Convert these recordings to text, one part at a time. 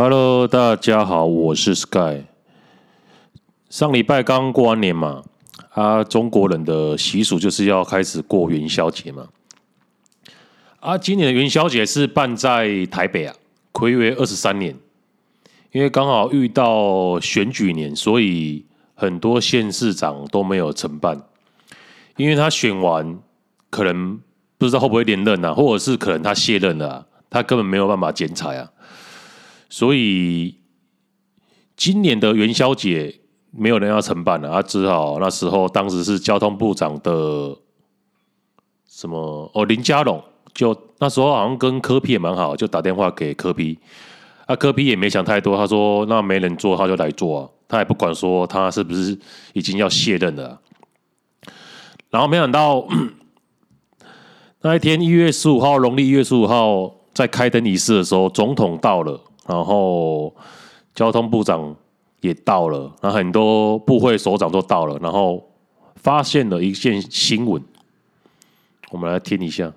Hello，大家好，我是 Sky。上礼拜刚过完年嘛，啊，中国人的习俗就是要开始过元宵节嘛。啊，今年的元宵节是办在台北啊，睽违二十三年，因为刚好遇到选举年，所以很多县市长都没有承办，因为他选完可能不知道会不会连任啊，或者是可能他卸任了啊，他根本没有办法剪彩啊。所以今年的元宵节没有人要承办了，啊，只好那时候当时是交通部长的什么哦林佳龙，就那时候好像跟柯 P 也蛮好，就打电话给柯 P，啊柯 P 也没想太多，他说那没人做他就来做啊，他也不管说他是不是已经要卸任了，然后没想到那一天一月十五号农历一月十五号在开灯仪式的时候，总统到了。然后交通部长也到了，然后很多部会首长都到了，然后发现了一件新闻，我们来听一下。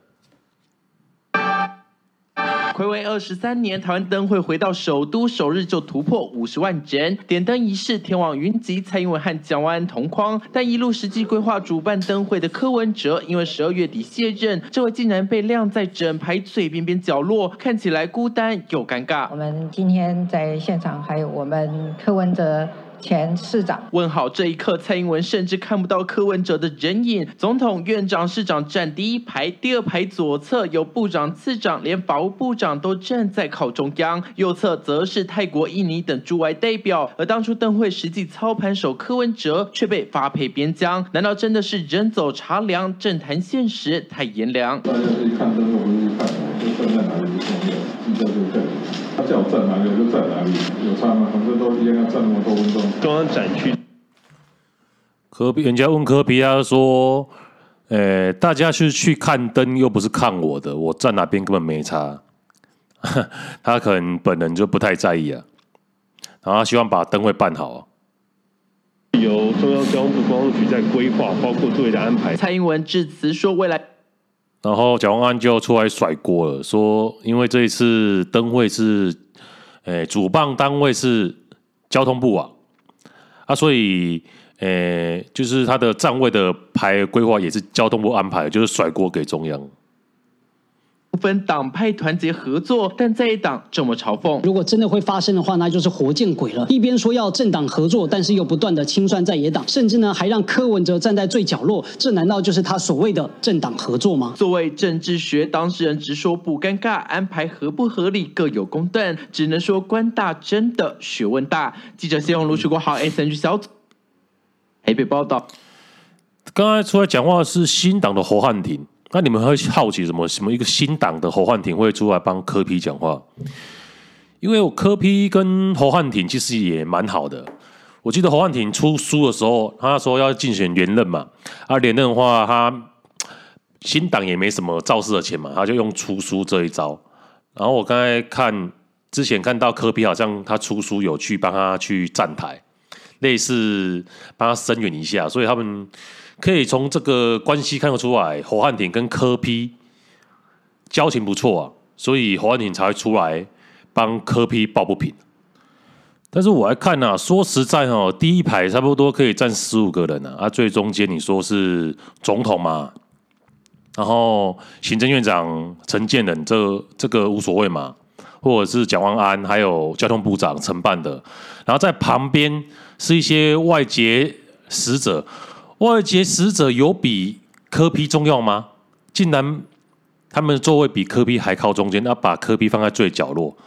睽违二十三年，台湾灯会回到首都，首日就突破五十万盏。点灯仪式，天网云集，蔡英文和蒋万安同框。但一路实际规划主办灯会的柯文哲，因为十二月底卸任，这位竟然被晾在整排最边边角落，看起来孤单又尴尬。我们今天在现场还有我们柯文哲。前市长问好，这一刻蔡英文甚至看不到柯文哲的人影。总统、院长、市长站第一排，第二排左侧有部长、次长，连法务部长都站在靠中央。右侧则是泰国、印尼等驻外代表。而当初灯会实际操盘手柯文哲却被发配边疆，难道真的是人走茶凉？政坛现实太炎凉。大家是一看叫我站哪里我就站哪里，有差吗？反正都一样，要站那么多分钟。中央展区，科比人家问科比他说：“呃，大家是去看灯，又不是看我的，我站哪边根本没差。”他可能本人就不太在意啊，然后他希望把灯会办好。由中央交通部观光局在规划，包括作业的安排。蔡英文致辞说：“未来。”然后蒋万安就出来甩锅了，说：“因为这一次灯会是，诶，主办单位是。”交通部啊，啊，所以，诶、就是他的站位的排规划也是交通部安排，就是甩锅给中央。不分党派团结合作，但在野党这么嘲讽。如果真的会发生的话，那就是活见鬼了。一边说要政党合作，但是又不断的清算在野党，甚至呢还让柯文哲站在最角落，这难道就是他所谓的政党合作吗？作为政治学当事人，直说不尴尬，安排合不合理各有公断，只能说官大真的学问大。记者谢宏卢、徐国豪 SNG 小组台北报道。刚才出来讲话的是新党的侯汉廷。那你们会好奇什么？什么一个新党的侯汉廷会出来帮柯 P 讲话？因为我柯 P 跟侯汉廷其实也蛮好的。我记得侯汉廷出书的时候，他说要竞选连任嘛。啊，连任的话，他新党也没什么造势的钱嘛，他就用出书这一招。然后我刚才看之前看到柯 P 好像他出书有去帮他去站台，类似帮他声援一下，所以他们。可以从这个关系看得出来，侯汉廷跟柯批交情不错啊，所以侯汉廷才会出来帮柯批抱不平。但是我来看啊，说实在哦，第一排差不多可以站十五个人啊，啊，最中间你说是总统嘛，然后行政院长陈建仁，这这个无所谓嘛，或者是蒋万安，还有交通部长承办的，然后在旁边是一些外籍使者。外籍使者有比柯比重要吗？竟然他们的座位比柯比还靠中间，那把柯比放在最角落。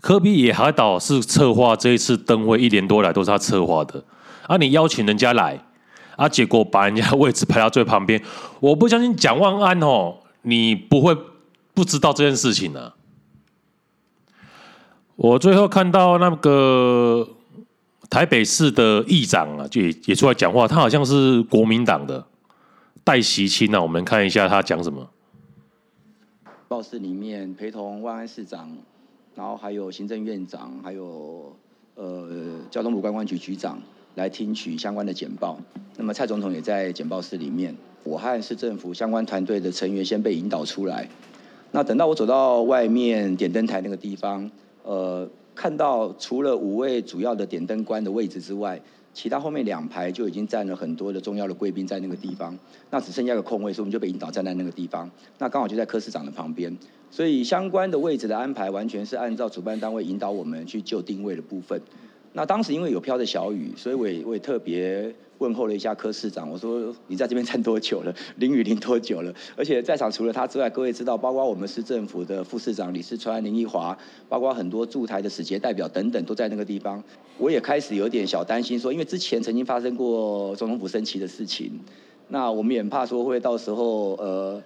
柯比也还导是策划这一次灯会一年多来都是他策划的。啊，你邀请人家来，啊，结果把人家位置排到最旁边。我不相信蒋万安哦，你不会不知道这件事情呢、啊。我最后看到那个。台北市的议长啊，就也也出来讲话，他好像是国民党的戴锡钦啊，我们看一下他讲什么。报室里面陪同万安市长，然后还有行政院长，还有呃交通部观光局局长来听取相关的简报。那么蔡总统也在简报室里面，我和市政府相关团队的成员先被引导出来。那等到我走到外面点灯台那个地方。呃，看到除了五位主要的点灯官的位置之外，其他后面两排就已经站了很多的重要的贵宾在那个地方，那只剩下个空位，所以我们就被引导站在那个地方。那刚好就在柯市长的旁边，所以相关的位置的安排完全是按照主办单位引导我们去就定位的部分。那当时因为有飘着小雨，所以我也我也特别问候了一下柯市长，我说你在这边站多久了？淋雨淋多久了？而且在场除了他之外，各位知道，包括我们市政府的副市长李世川、林奕华，包括很多驻台的使节代表等等，都在那个地方。我也开始有点小担心，说因为之前曾经发生过总统府升旗的事情，那我们也怕说会到时候呃。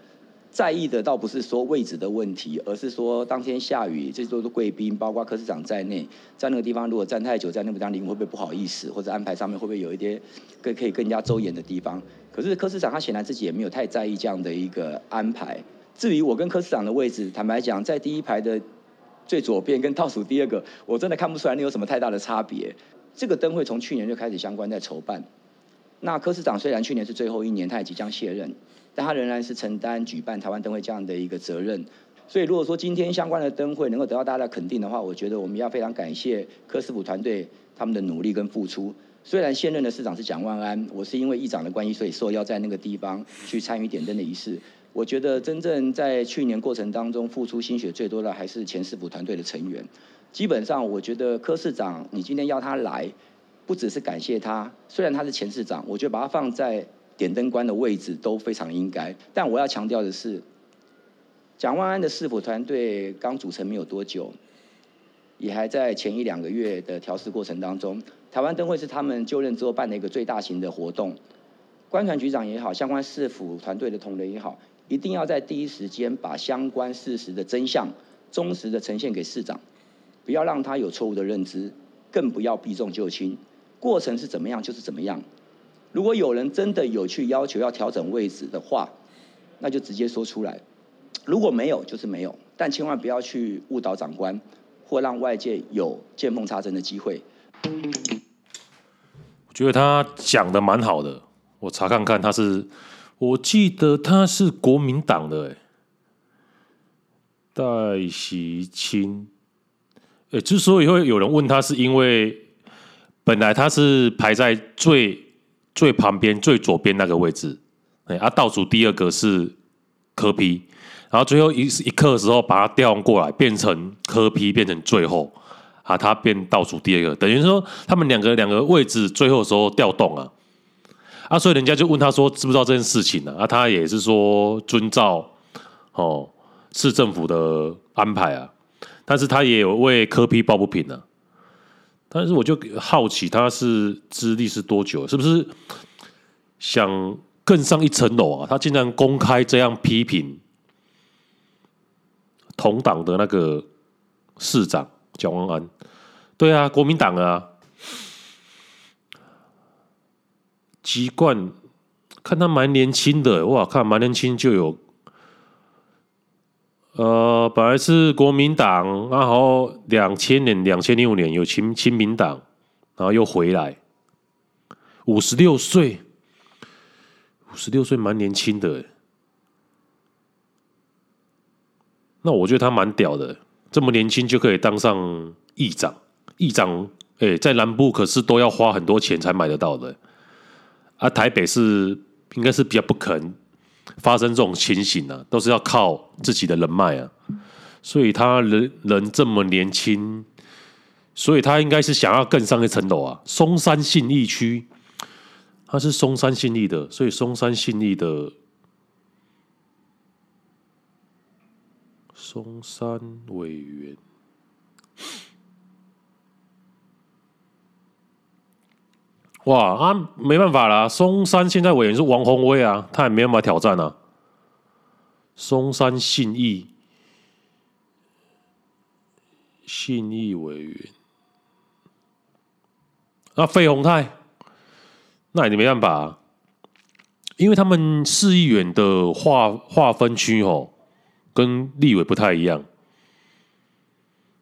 在意的倒不是说位置的问题，而是说当天下雨，这都是贵宾，包括柯市长在内，在那个地方如果站太久，在那个地方淋会不会不好意思，或者安排上面会不会有一些更可以更加周延的地方？可是柯市长他显然自己也没有太在意这样的一个安排。至于我跟柯市长的位置，坦白讲，在第一排的最左边跟倒数第二个，我真的看不出来那有什么太大的差别。这个灯会从去年就开始相关在筹办，那柯市长虽然去年是最后一年，他也即将卸任。但他仍然是承担举办台湾灯会这样的一个责任，所以如果说今天相关的灯会能够得到大家的肯定的话，我觉得我们要非常感谢柯市府团队他们的努力跟付出。虽然现任的市长是蒋万安，我是因为议长的关系，所以说要在那个地方去参与点灯的仪式。我觉得真正在去年过程当中付出心血最多的还是前市府团队的成员。基本上，我觉得柯市长你今天要他来，不只是感谢他，虽然他是前市长，我觉得把他放在。点灯关的位置都非常应该，但我要强调的是，蒋万安的市府团队刚组成没有多久，也还在前一两个月的调试过程当中。台湾灯会是他们就任之后办的一个最大型的活动，观传局长也好，相关市府团队的同仁也好，一定要在第一时间把相关事实的真相忠实的呈现给市长，不要让他有错误的认知，更不要避重就轻，过程是怎么样就是怎么样。如果有人真的有去要求要调整位置的话，那就直接说出来；如果没有，就是没有。但千万不要去误导长官，或让外界有见缝插针的机会。我觉得他讲的蛮好的，我查看看，他是，我记得他是国民党的，哎，戴喜清。哎，之所以会有人问他，是因为本来他是排在最。最旁边最左边那个位置，哎，啊，倒数第二个是柯 P，然后最后一一刻的时候把它调换过来，变成柯 P 变成最后，啊，他变倒数第二个，等于说他们两个两个位置最后的时候调动啊，啊，所以人家就问他说知不知道这件事情呢？啊，他也是说遵照哦市政府的安排啊，但是他也有为柯 P 抱不平呢、啊。但是我就好奇，他是资历是多久？是不是想更上一层楼啊？他竟然公开这样批评同党的那个市长蒋万安，对啊，国民党啊，籍贯看他蛮年轻的，哇，看蛮年轻就有。呃，本来是国民党，然后两千年、两千零五年有亲亲民党，然后又回来，五十六岁，五十六岁蛮年轻的，那我觉得他蛮屌的，这么年轻就可以当上议长，议长，哎，在南部可是都要花很多钱才买得到的，啊，台北是应该是比较不可能。发生这种情形呢、啊，都是要靠自己的人脉啊，所以他人人这么年轻，所以他应该是想要更上一层楼啊。松山信义区，他是松山信义的，所以松山信义的松山委员。哇啊，没办法啦，松山现在委员是王鸿薇啊，他也没办法挑战啊。松山信义，信义委员，那费鸿泰，那你没办法啊，因为他们市议员的划划分区哦，跟立委不太一样。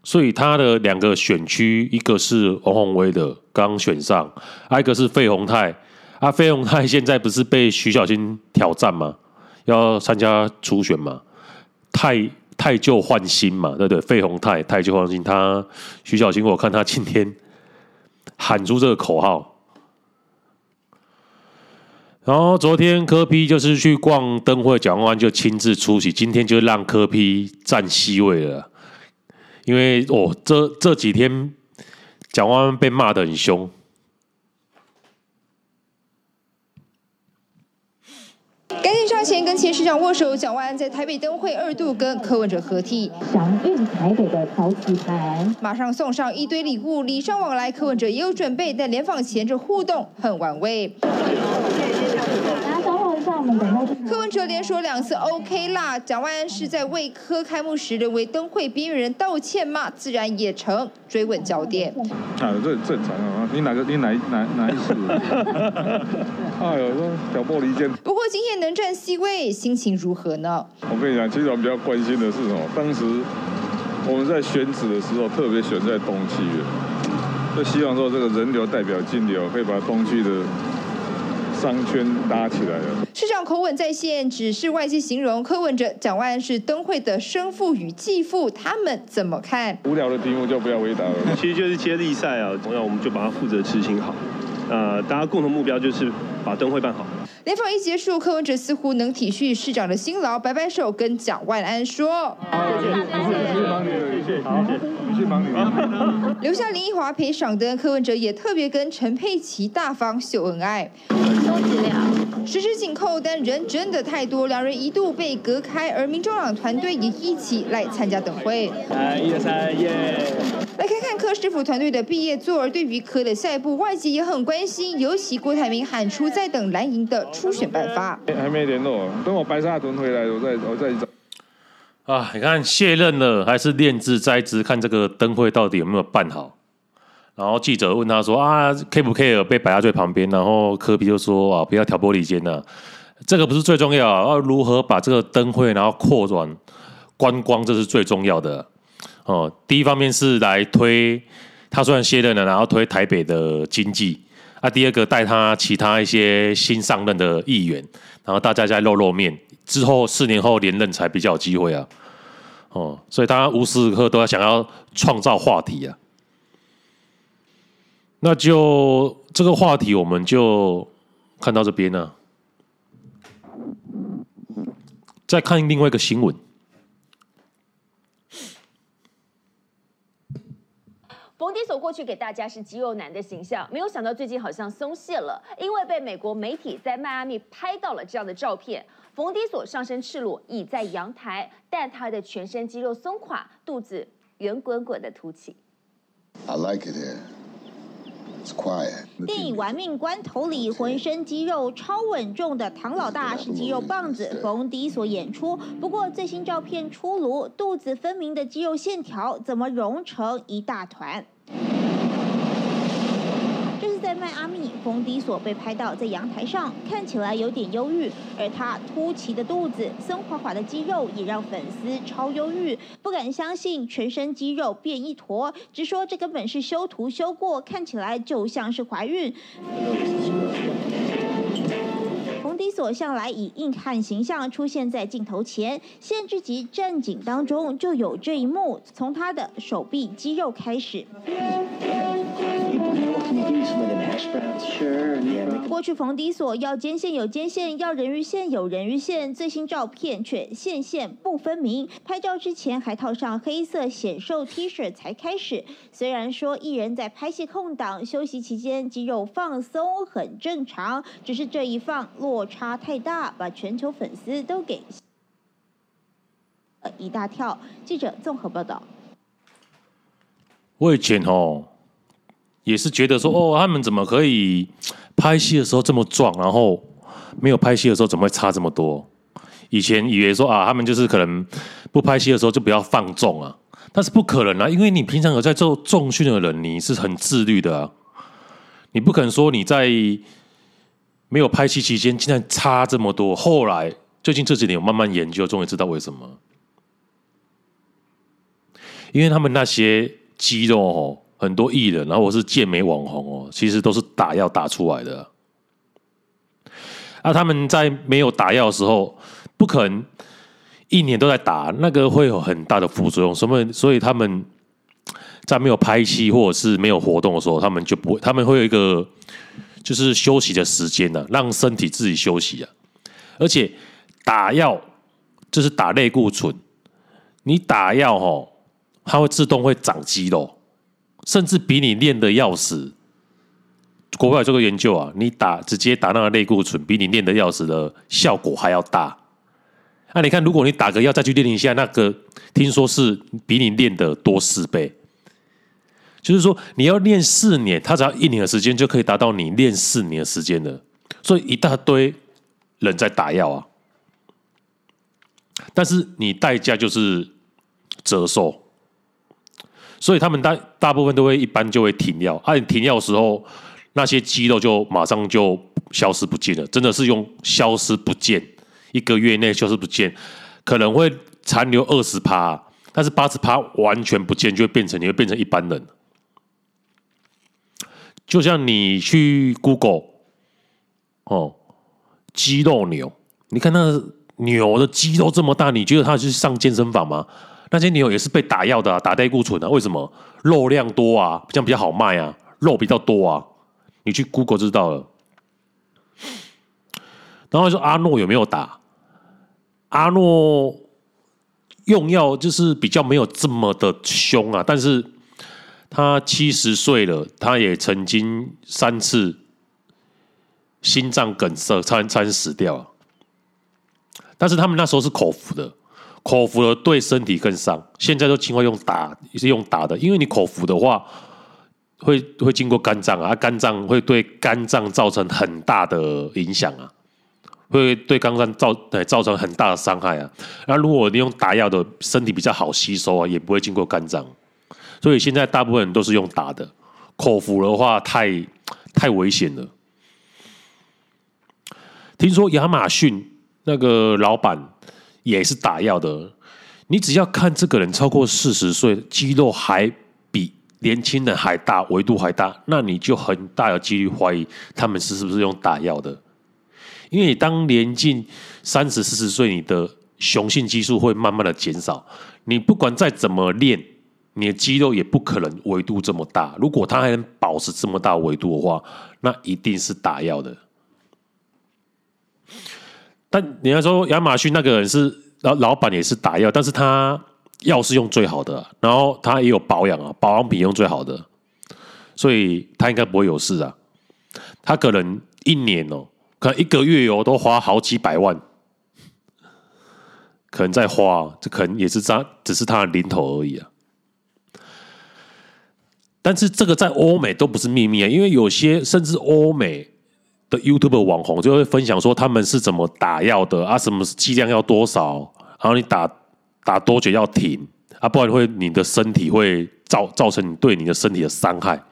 所以他的两个选区，一个是王宏威的刚选上，还一个是费宏泰。啊，费宏泰现在不是被徐小青挑战吗？要参加初选吗？太汰旧换新嘛，对不对？费宏泰太旧换新，他徐小青，我看他今天喊出这个口号。然后昨天柯 P 就是去逛灯会，蒋万安就亲自出席，今天就让柯 P 占 C 位了，因为哦，这这几天蒋万安被骂的很凶。赶紧上前跟前市长握手，蒋万安在台北灯会二度跟柯文哲合体，祥运台北的桃旗牌，马上送上一堆礼物，礼尚往来。柯文哲也有准备，但联访前这互动很玩味。柯文哲连说两次 OK 啦，蒋万安是在为科开幕时沦为灯会边缘人道歉吗？自然也成追问焦点。啊，这很正常啊，你哪个你哪哪哪一次？哎呦，说挑拨离间。不过今天能站 C 位，心情如何呢？我跟你讲，其实我们比较关心的是什么？当时我们在选址的时候，特别选在东区，就希望说这个人流代表金流，可以把东区的。商圈搭起来了。市长口吻在线，只是外界形容柯文哲、蒋万安是灯会的生父与继父，他们怎么看？无聊的题目就不要回答了。其实就是接力赛啊，同样我们就把它负责执行好。呃，大家共同目标就是把灯会办好。联访一结束，柯文哲似乎能体恤市长的辛劳，摆摆手跟蒋万安说：“好，谢谢，谢谢谢谢，好，谢谢帮你。”留下林奕华陪赏灯，柯文哲也特别跟陈佩琪大方秀恩爱。十指紧扣，但人真的太多，两人一度被隔开，而民众党团队也一起来参加等会。来，一二三，耶！来看看柯师傅团队的毕业作，而对于柯的下一步，外界也很关心，尤其郭台铭喊出在等蓝营的初选办法。还没联络，等我白沙屯回来，我再我再找。啊，你看卸任了，还是念兹在兹？看这个灯会到底有没有办好？然后记者问他说：“啊，care 不 care 被摆在最旁边？”然后柯比就说：“啊，不要挑拨离间呐，这个不是最重要，要如何把这个灯会然后扩展观光，这是最重要的。哦，第一方面是来推他虽然卸任了，然后推台北的经济啊。第二个带他其他一些新上任的议员，然后大家再露露面，之后四年后连任才比较有机会啊。哦，所以他无时无刻都要想要创造话题啊。”那就这个话题，我们就看到这边呢。再看另外一个新闻。冯迪索过去给大家是肌肉男的形象，没有想到最近好像松懈了，因为被美国媒体在迈阿密拍到了这样的照片。冯迪索上身赤裸，倚在阳台，但他的全身肌肉松垮，肚子圆滚滚的凸起。I like it here. 电影《玩命关头》里，浑身肌肉超稳重的唐老大是肌肉棒子冯迪所演出。不过最新照片出炉，肚子分明的肌肉线条怎么融成一大团？在迈阿密，冯迪索被拍到在阳台上，看起来有点忧郁，而他凸起的肚子、松垮垮的肌肉也让粉丝超忧郁，不敢相信全身肌肉变一坨，直说这根本是修图修过，看起来就像是怀孕。冯迪索向来以硬汉形象出现在镜头前，限制级战警当中就有这一幕，从他的手臂肌肉开始。过去冯迪索要肩线有肩线，要人鱼线有人鱼线，最新照片却线线不分明。拍照之前还套上黑色显瘦 T 恤才开始。虽然说艺人在拍戏空档休息期间肌肉放松很正常，只是这一放落差太大，把全球粉丝都给一大跳。记者综合报道。我以前哦。也是觉得说哦，他们怎么可以拍戏的时候这么壮，然后没有拍戏的时候怎么会差这么多？以前以为说啊，他们就是可能不拍戏的时候就不要放纵啊，但是不可能啊，因为你平常有在做重训的人，你是很自律的啊，你不可能说你在没有拍戏期间竟然差这么多。后来最近这几年我慢慢研究，终于知道为什么，因为他们那些肌肉哦。很多艺人，然后我是健美网红哦，其实都是打药打出来的。啊，他们在没有打药的时候，不可能一年都在打，那个会有很大的副作用。什么？所以他们在没有拍戏或者是没有活动的时候，他们就不会，他们会有一个就是休息的时间呢、啊，让身体自己休息啊。而且打药就是打类固醇，你打药哦，它会自动会长肌肉，甚至比你练的要死。国外有这个研究啊，你打直接打那个类固醇，比你练的要死的效果还要大。那、你看，如果你打个药再去练一下，那个听说是比你练的多四倍。就是说，你要练四年，他只要一年的时间就可以达到你练四年的时间了。所以一大堆人在打药啊，但是你代价就是折寿。所以他们大大部分都会一般就会停药。啊，你停药的时候，那些肌肉就马上就消失不见了，真的是用消失不见。一个月内消失不见，可能会残留二十趴，但是八十趴完全不见，就会变成你会变成一般人。就像你去 Google 哦，肌肉牛，你看那牛的肌肉这么大，你觉得他去上健身房吗？那些牛也是被打药的，打类固醇啊。为什么？肉量多啊，这样比较好卖啊，肉比较多啊。你去 Google 就知道了。然后说阿诺有没有打？阿诺用药就是比较没有这么的凶啊，但是他七十岁了，他也曾经三次心脏梗塞，差差点死掉啊。但是他们那时候是口服的，口服的对身体更伤。现在都尽快用打，也是用打的，因为你口服的话会会经过肝脏啊，肝脏会对肝脏造成很大的影响啊。会对肝脏造造成很大的伤害啊！那如果你用打药的，身体比较好吸收啊，也不会经过肝脏。所以现在大部分人都是用打的，口服的话太太危险了。听说亚马逊那个老板也是打药的，你只要看这个人超过四十岁，肌肉还比年轻人还大，维度还大，那你就很大的几率怀疑他们是是不是用打药的。因为你当年近三十四十岁，你的雄性激素会慢慢的减少。你不管再怎么练，你的肌肉也不可能维度这么大。如果他还能保持这么大维度的话，那一定是打药的。但你要说亚马逊那个人是老老板也是打药，但是他药是用最好的，然后他也有保养啊，保养品用最好的，所以他应该不会有事啊。他可能一年哦。可能一个月哦，都花好几百万，可能在花，这可能也是他，只是他的零头而已啊。但是这个在欧美都不是秘密啊，因为有些甚至欧美的 YouTube 网红就会分享说他们是怎么打药的啊，什么剂量要多少，然后你打打多久要停啊，不然会你的身体会造造成你对你的身体的伤害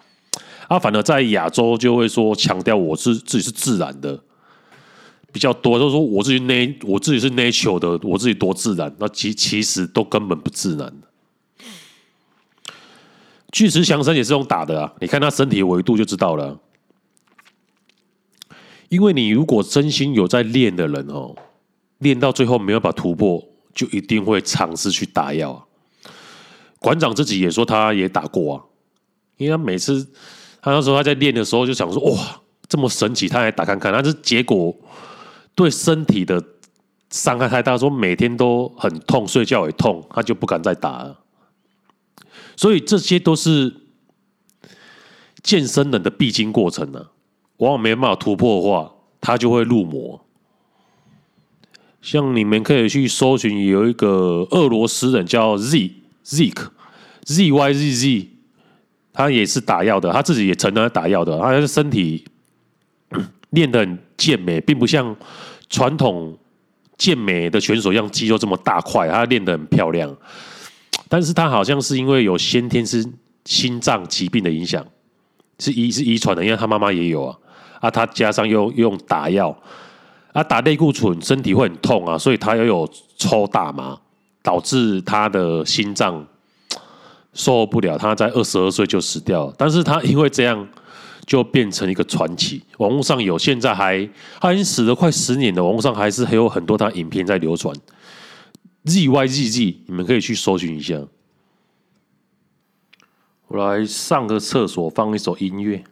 啊。反而在亚洲就会说强调我是自己是自然的。比较多就是说我自己 nat 我自己是 natural 的，我自己多自然，那其其实都根本不自然。巨石强森也是用打的啊，你看他身体维度就知道了。因为你如果真心有在练的人哦，练到最后没有把突破，就一定会尝试去打药。馆长自己也说他也打过啊，因为他每次他那时候他在练的时候就想说哇这么神奇，他来打看看，但是结果。对身体的伤害太大，说每天都很痛，睡觉也痛，他就不敢再打了。所以这些都是健身人的必经过程呢、啊。往往没办法突破的话，他就会入魔。像你们可以去搜寻，有一个俄罗斯人叫 Z Zik Z Y Z Z，他也是打药的，他自己也承认打药的，他的身体。练得很健美，并不像传统健美的选手一样肌肉这么大块，他练得很漂亮。但是他好像是因为有先天是心脏疾病的影响，是遗是遗传的，因为他妈妈也有啊。啊，他加上又用打药，啊打类固醇，身体会很痛啊，所以他又有抽大麻，导致他的心脏受不了，他在二十二岁就死掉了。但是他因为这样。就变成一个传奇，网络上有，现在还他已经死了快十年了，网络上还是还有很多他影片在流传。ZYZZ，你们可以去搜寻一下。我来上个厕所，放一首音乐。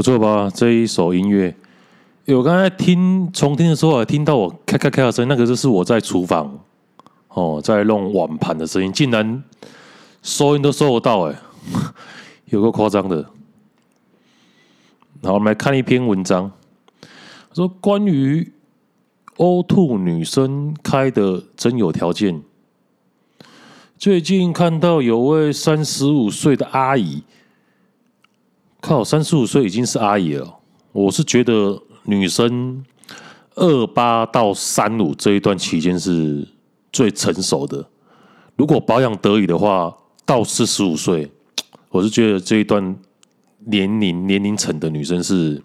不错吧？这一首音乐，我刚才听重听的时候，还听到我咔咔咔的声音，那个就是我在厨房哦，在弄碗盘的声音，竟然收音都收得到，哎，有个夸张的。好，我们来看一篇文章，说关于 O2 女生开的真有条件。最近看到有位三十五岁的阿姨。靠，三十五岁已经是阿姨了。我是觉得女生二八到三五这一段期间是最成熟的。如果保养得宜的话，到四十五岁，我是觉得这一段年龄年龄层的女生是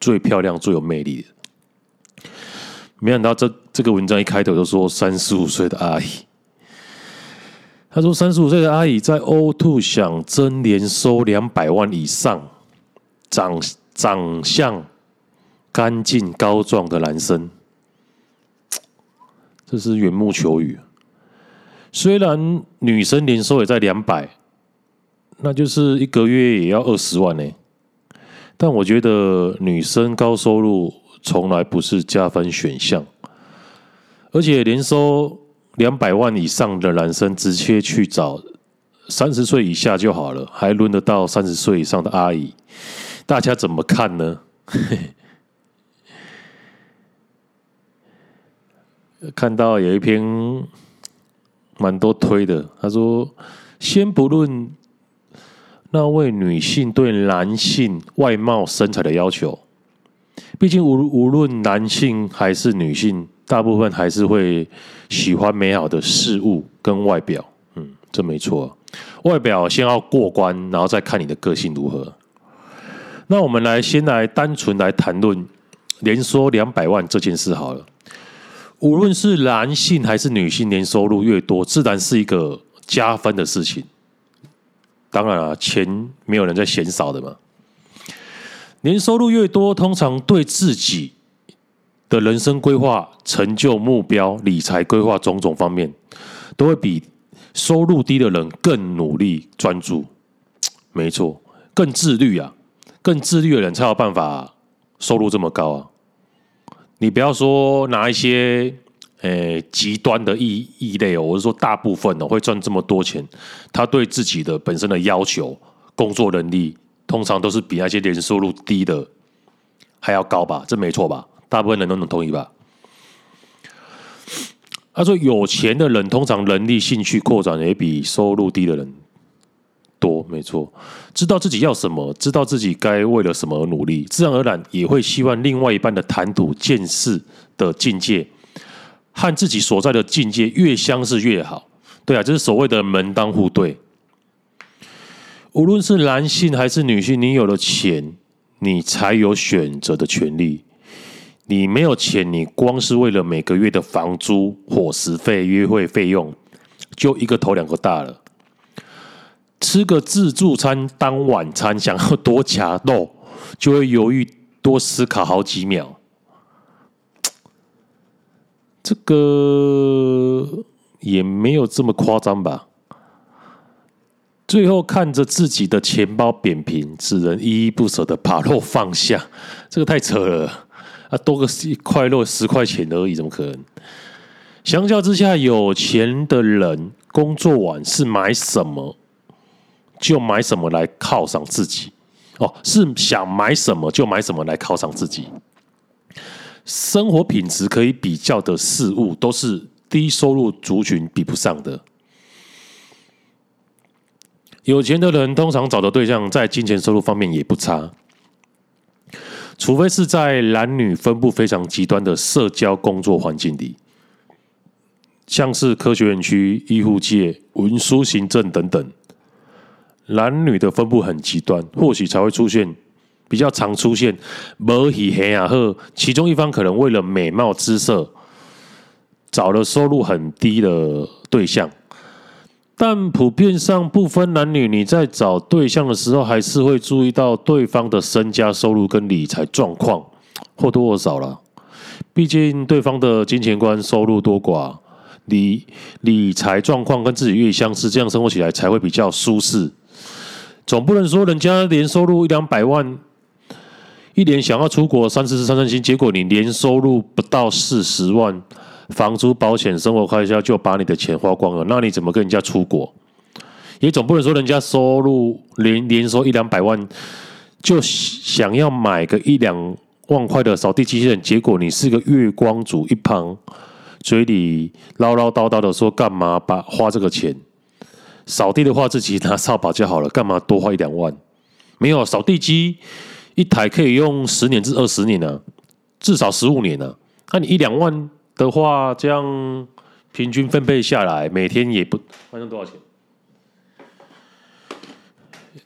最漂亮、最有魅力的。没想到这这个文章一开头就说三十五岁的阿姨。他说：“三十五岁的阿姨在 O2 想征年收两百万以上、长长相干净高壮的男生，这是缘木求鱼。虽然女生年收也在两百，那就是一个月也要二十万呢。但我觉得女生高收入从来不是加分选项，而且年收。”两百万以上的男生直接去找三十岁以下就好了，还轮得到三十岁以上的阿姨？大家怎么看呢？看到有一篇蛮多推的，他说：“先不论那位女性对男性外貌身材的要求，毕竟无无论男性还是女性，大部分还是会喜欢美好的事物跟外表。嗯，这没错。外表先要过关，然后再看你的个性如何。那我们来先来单纯来谈论年收两百万这件事好了。”无论是男性还是女性，年收入越多，自然是一个加分的事情。当然了，钱没有人在嫌少的嘛。年收入越多，通常对自己的人生规划、成就目标、理财规划种种方面，都会比收入低的人更努力专注。没错，更自律啊，更自律的人才有办法收入这么高啊。你不要说拿一些诶极端的异异类哦，我是说大部分哦会赚这么多钱，他对自己的本身的要求、工作能力，通常都是比那些年收入低的还要高吧？这没错吧？大部分人都能同意吧？他说有钱的人通常能力、兴趣扩展也比收入低的人。多没错，知道自己要什么，知道自己该为了什么而努力，自然而然也会希望另外一半的谈吐、见识的境界和自己所在的境界越相似越好。对啊，这是所谓的门当户对。无论是男性还是女性，你有了钱，你才有选择的权利。你没有钱，你光是为了每个月的房租、伙食费、约会费用，就一个头两个大了。吃个自助餐当晚餐，想要多夹肉，就会犹豫多思考好几秒。这个也没有这么夸张吧？最后看着自己的钱包扁平，只能依依不舍的把肉放下。这个太扯了啊！多个一块肉十块钱而已，怎么可能？相较之下，有钱的人工作完是买什么？就买什么来犒赏自己哦，是想买什么就买什么来犒赏自己。生活品质可以比较的事物，都是低收入族群比不上的。有钱的人通常找的对象在金钱收入方面也不差，除非是在男女分布非常极端的社交工作环境里，像是科学园区、医护界、文书行政等等。男女的分布很极端，或许才会出现比较常出现摩西黑亚赫，其中一方可能为了美貌姿色，找了收入很低的对象，但普遍上不分男女，你在找对象的时候，还是会注意到对方的身家收入跟理财状况，或多或少了。毕竟对方的金钱观、收入多寡、理理财状况跟自己越相似，这样生活起来才会比较舒适。总不能说人家年收入一两百万，一年想要出国三四次散散心，结果你年收入不到四十万，房租、保险、生活开销就把你的钱花光了，那你怎么跟人家出国？也总不能说人家收入年年收一两百万，就想要买个一两万块的扫地机器人，结果你是个月光族，一旁嘴里唠唠叨叨的说干嘛把花这个钱？扫地的话，自己拿扫把就好了，干嘛多花一两万？没有扫地机一台可以用十年至二十年呢、至少十五年呢、那、你一两万的话，这样平均分配下来，每天也不反正多少钱？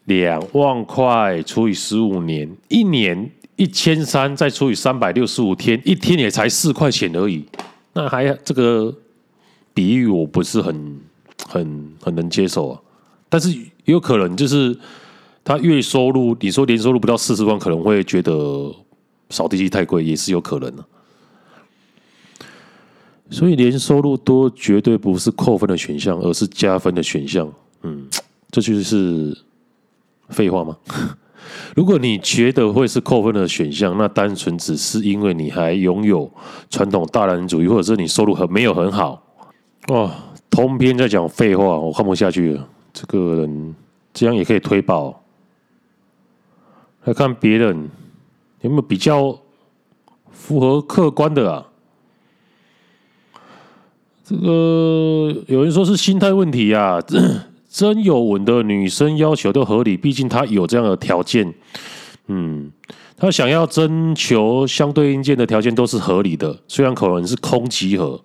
两万块除以十五年，一年一千三，再除以三百六十五天，一天也才四块钱而已。那还这个比喻我不是很。很很能接受啊，但是有可能就是他月收入，你说年收入不到四十万，可能会觉得扫地机太贵，也是有可能的。所以年收入多绝对不是扣分的选项，而是加分的选项。嗯，这就是废话吗？如果你觉得会是扣分的选项，那单纯只是因为你还拥有传统大男人主义，或者是你收入很没有很好哦。通篇在讲废话，我看不下去了。这个人这样也可以推爆。来看别人有没有比较符合客观的啊？这个有人说是心态问题啊。真有稳的女生要求都合理，毕竟她有这样的条件。嗯，她想要征求相对应件的条件都是合理的，虽然可能是空集合，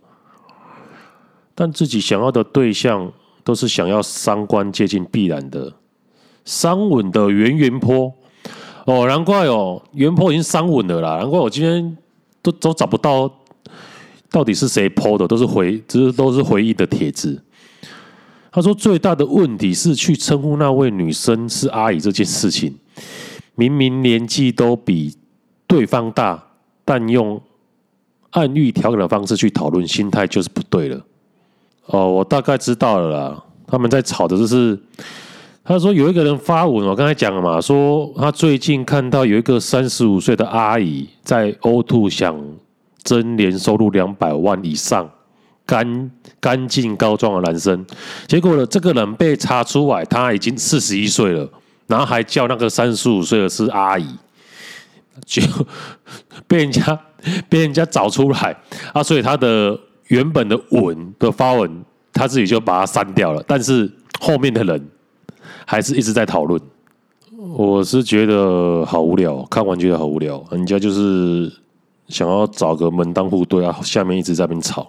但自己想要的对象都是想要三观接近必然的。三稳的圆圆坡哦，难怪哦，圆坡已经三稳了啦，难怪我今天都都找不到到底是谁 po 的，都是回，这都是回忆的帖子。他说：“最大的问题是去称呼那位女生是阿姨这件事情，明明年纪都比对方大，但用暗喻调侃的方式去讨论，心态就是不对了。”哦，我大概知道了啦。他们在吵的就是，他说有一个人发文，我刚才讲了嘛，说他最近看到有一个三十五岁的阿姨在 O2 想征年收入两百万以上。干干净高壮的男生，结果呢，这个人被查出来，他已经四十一岁了，然后还叫那个三十五岁的是阿姨，就被人家被人家找出来啊，所以他的原本的文的发文，他自己就把它删掉了，但是后面的人还是一直在讨论。我是觉得好无聊，看完觉得好无聊，人家就是想要找个门当户对啊，下面一直在那边吵。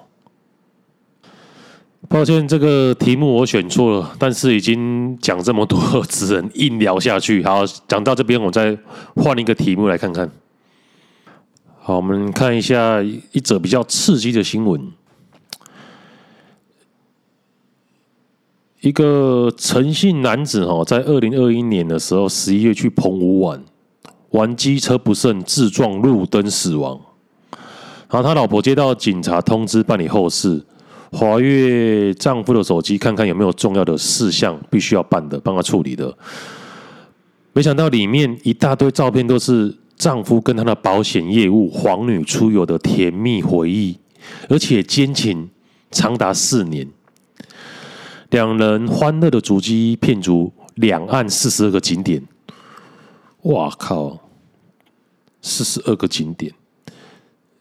抱歉，这个题目我选错了，但是已经讲这么多，只能硬聊下去。好，讲到这边，我再换一个题目来看看。好，我们看一下一则比较刺激的新闻：一个陈姓男子哦，在二零二一年的时候，十一月去澎湖玩，玩机车不慎自撞路灯死亡。然后他老婆接到警察通知，办理后事。滑阅丈夫的手机，看看有没有重要的事项必须要办的，帮他处理的。没想到里面一大堆照片都是丈夫跟他的保险业务黄女出游的甜蜜回忆，而且奸情长达四年。两人欢乐的足迹遍足两岸四十二个景点。哇靠！四十二个景点。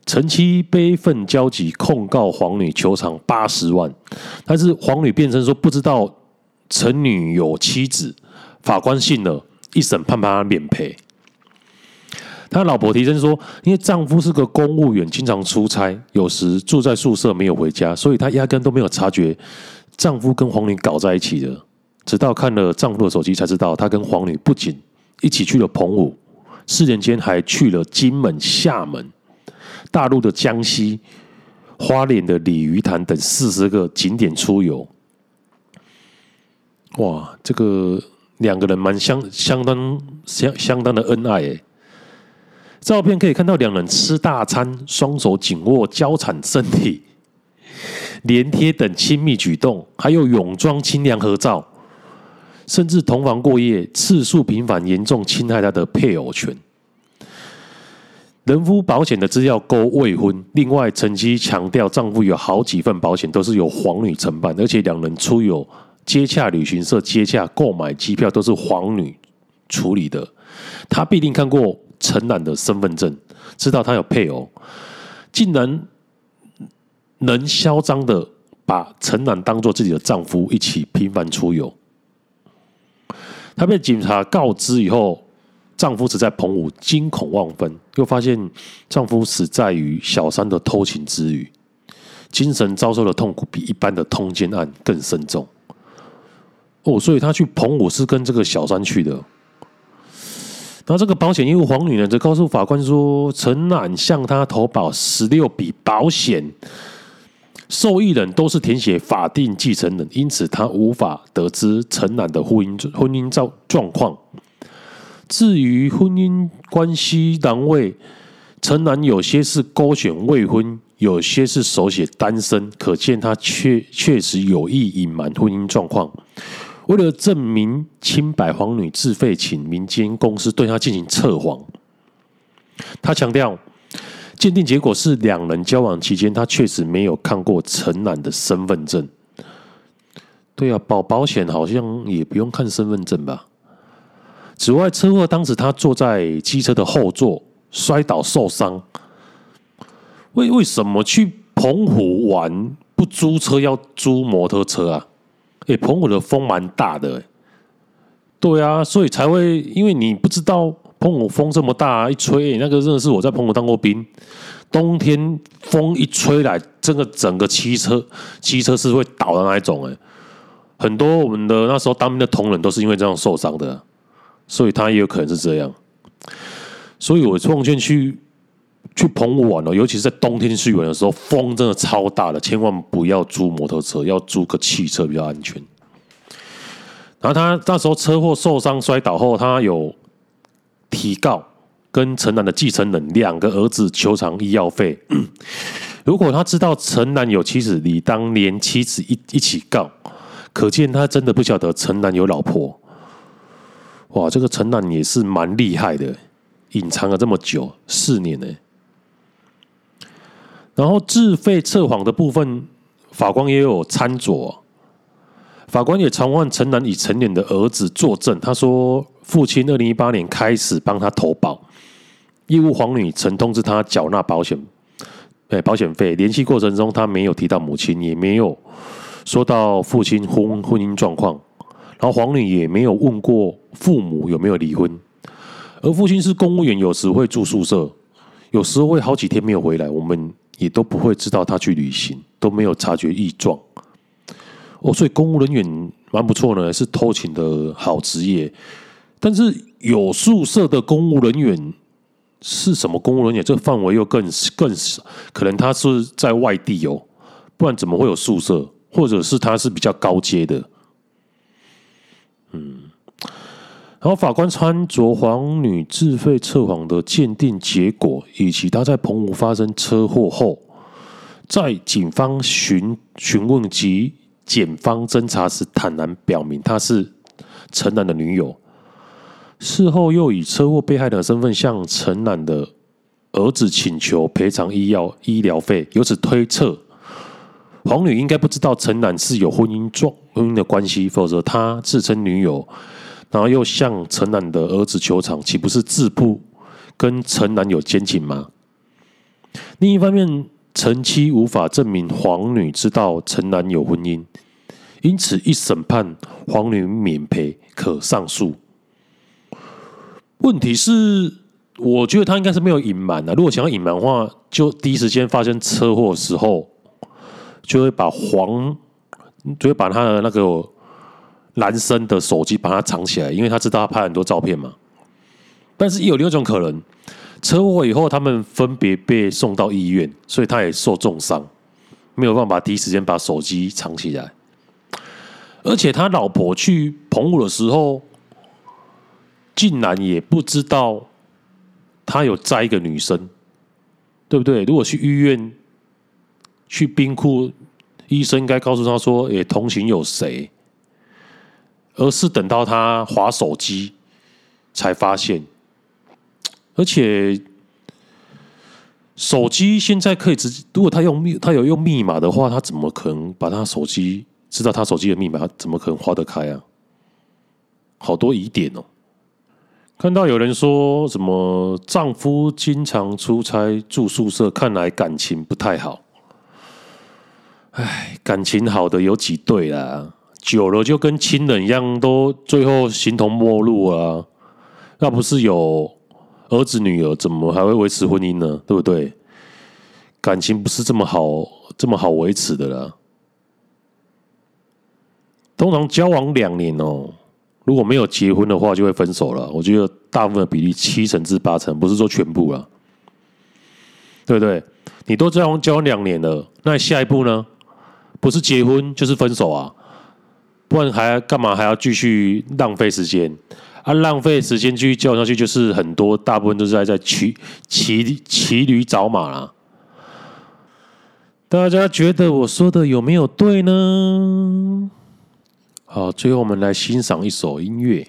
陈妻悲愤交集，控告黄女求偿八十万，但是黄女辩称说不知道陈女有妻子，法官信了，一审判判他免赔。他老婆提称说，因为丈夫是个公务员，经常出差，有时住在宿舍没有回家，所以她压根都没有察觉丈夫跟黄女搞在一起的。直到看了丈夫的手机，才知道他跟黄女不仅一起去了澎湖，四年间还去了金门、厦门。大陆的江西、花莲的鲤鱼潭等四十个景点出游，哇，这个两个人蛮相相当相相当的恩爱诶。照片可以看到两人吃大餐，双手紧握交缠身体，连贴等亲密举动，还有泳装清凉合照，甚至同房过夜，次数频繁，严重侵害他的配偶权。人夫保险的资料勾未婚，另外陈妻强调丈夫有好几份保险都是由黄女承办，而且两人出游接洽旅行社接洽购买机票都是黄女处理的。他必定看过陈男的身份证，知道他有配偶，竟然能嚣张的把陈男当做自己的丈夫，一起频繁出游。他被警察告知以后。丈夫死在澎湖，惊恐万分，又发现丈夫死在于小三的偷情之余，精神遭受的痛苦比一般的通奸案更深重。哦，所以他去澎湖是跟这个小三去的。然后这个保险业务黄女呢，则告诉法官说，陈男向他投保十六笔保险，受益人都是填写法定继承人，因此他无法得知陈男的婚姻婚姻状状况。至于婚姻关系单位，陈男有些是勾选未婚，有些是手写单身，可见他确确实有意隐瞒婚姻状况。为了证明清白，黄女自费请民间公司对他进行测谎。他强调，鉴定结果是两人交往期间，他确实没有看过陈男的身份证。对啊，保保险好像也不用看身份证吧？此外，车祸当时他坐在机车的后座，摔倒受伤。为为什么去澎湖玩不租车要租摩托车啊？哎，澎湖的风蛮大的，对啊，所以才会因为你不知道澎湖风这么大，一吹那个真的是我在澎湖当过兵，冬天风一吹来，这个整个汽车汽车是会倒的那一种哎。很多我们的那时候当兵的同仁都是因为这样受伤的，所以他也有可能是这样。所以我奉劝去去澎湖玩哦，尤其是在冬天去玩的时候，风真的超大的，千万不要租摩托车，要租个汽车比较安全。然后他那时候车祸受伤摔倒后，他有提告跟陈楠的继承人两个儿子求偿医药费。如果他知道陈楠有妻子，理当连妻子一一起告。可见他真的不晓得陈楠有老婆，哇！这个陈楠也是蛮厉害的，隐藏了这么久四年呢。然后自费测谎的部分，法官也有参酌。法官也传唤陈楠已成年的儿子作证，他说父亲二零一八年开始帮他投保，业务黄女曾通知他缴纳保险，哎，保险费。联系过程中，他没有提到母亲，也没有。说到父亲婚婚姻状况，然后黄女也没有问过父母有没有离婚，而父亲是公务员，有时会住宿舍，有时候会好几天没有回来，我们也都不会知道他去旅行，都没有察觉异状。哦，所以公务人员蛮不错呢，是偷情的好职业。但是有宿舍的公务人员是什么公务人员？这个范围又更更少，可能他是在外地哦，不然怎么会有宿舍？或者是他是比较高阶的，嗯，然后法官参酌黄女自费测谎的鉴定结果，以及他在澎湖发生车祸后，在警方询询问及检方侦查时，坦然表明他是陈楠的女友。事后又以车祸被害人的身份向陈楠的儿子请求赔偿医药医疗费，由此推测。黄女应该不知道陈楠是有婚姻状婚姻的关系，否则她自称女友，然后又向陈楠的儿子求偿，岂不是自曝跟陈楠有奸情吗？另一方面，陈妻无法证明黄女知道陈楠有婚姻，因此一审判黄女免赔，可上诉。问题是，我觉得他应该是没有隐瞒的。如果想要隐瞒的话，就第一时间发生车祸的时候。就会把黄，就会把他的那个男生的手机把它藏起来，因为他知道他拍很多照片嘛。但是有另一种可能，车祸以后他们分别被送到医院，所以他也受重伤，没有办法第一时间把手机藏起来。而且他老婆去澎湖的时候，竟然也不知道他有载一个女生，对不对？如果去医院。去冰库，医生应该告诉他说：“也同行有谁？”而是等到他滑手机才发现。而且手机现在可以直接，如果他用密，他有用密码的话，他怎么可能把他手机知道他手机的密码？怎么可能划得开啊？好多疑点哦。看到有人说什么丈夫经常出差住宿舍，看来感情不太好。唉，感情好的有几对啦，久了就跟亲人一样，都最后形同陌路啊。要不是有儿子女儿，怎么还会维持婚姻呢？对不对？感情不是这么好这么好维持的啦。通常交往两年哦，如果没有结婚的话，就会分手了。我觉得大部分的比例七成至八成，不是说全部了，对不对？你都交往交往两年了，那下一步呢？不是结婚就是分手啊，不然还干嘛还要继续浪费时间啊？浪费时间继续叫下去，就是很多大部分都是在在骑骑骑驴找马啦。大家觉得我说的有没有对呢？好，最后我们来欣赏一首音乐。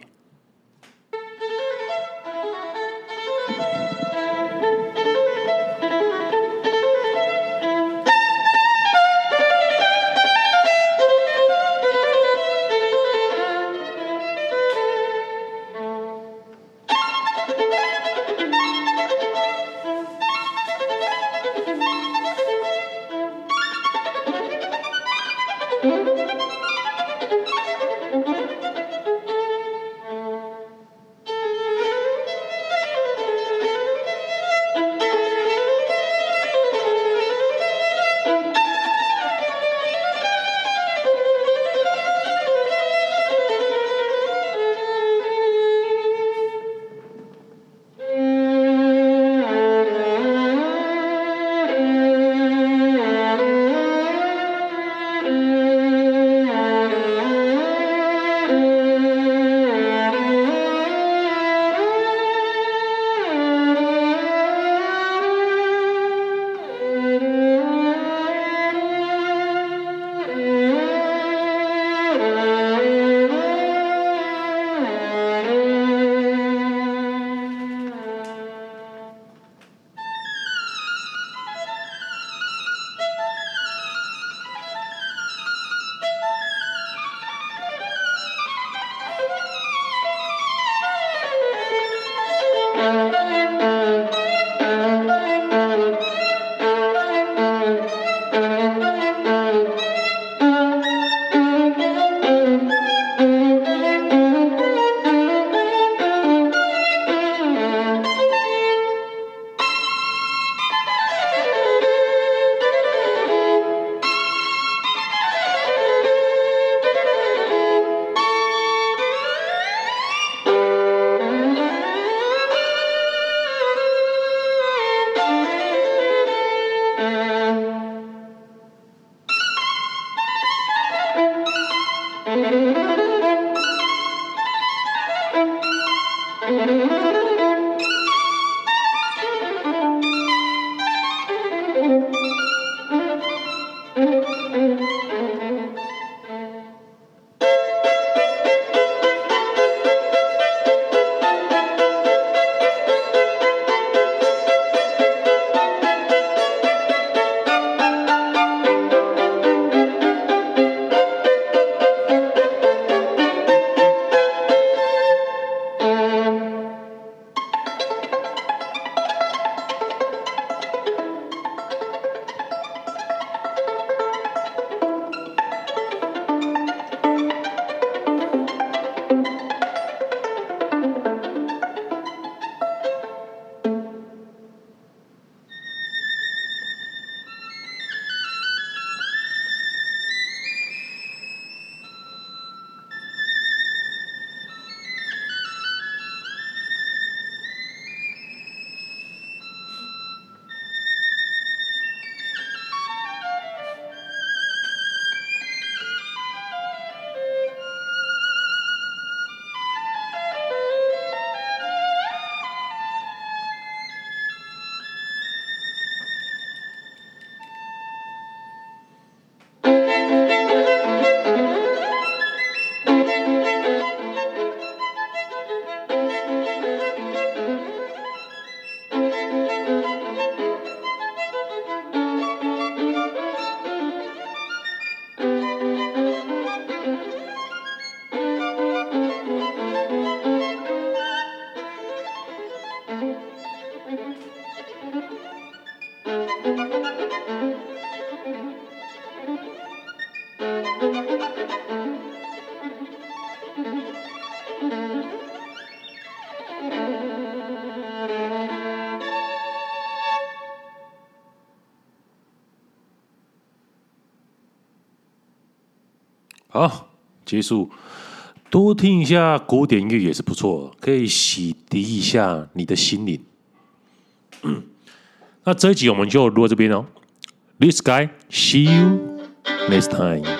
好，结束。多听一下古典音乐也是不错，可以洗涤一下你的心灵。那这一集我们就录到这边哦。This guy, see you next time.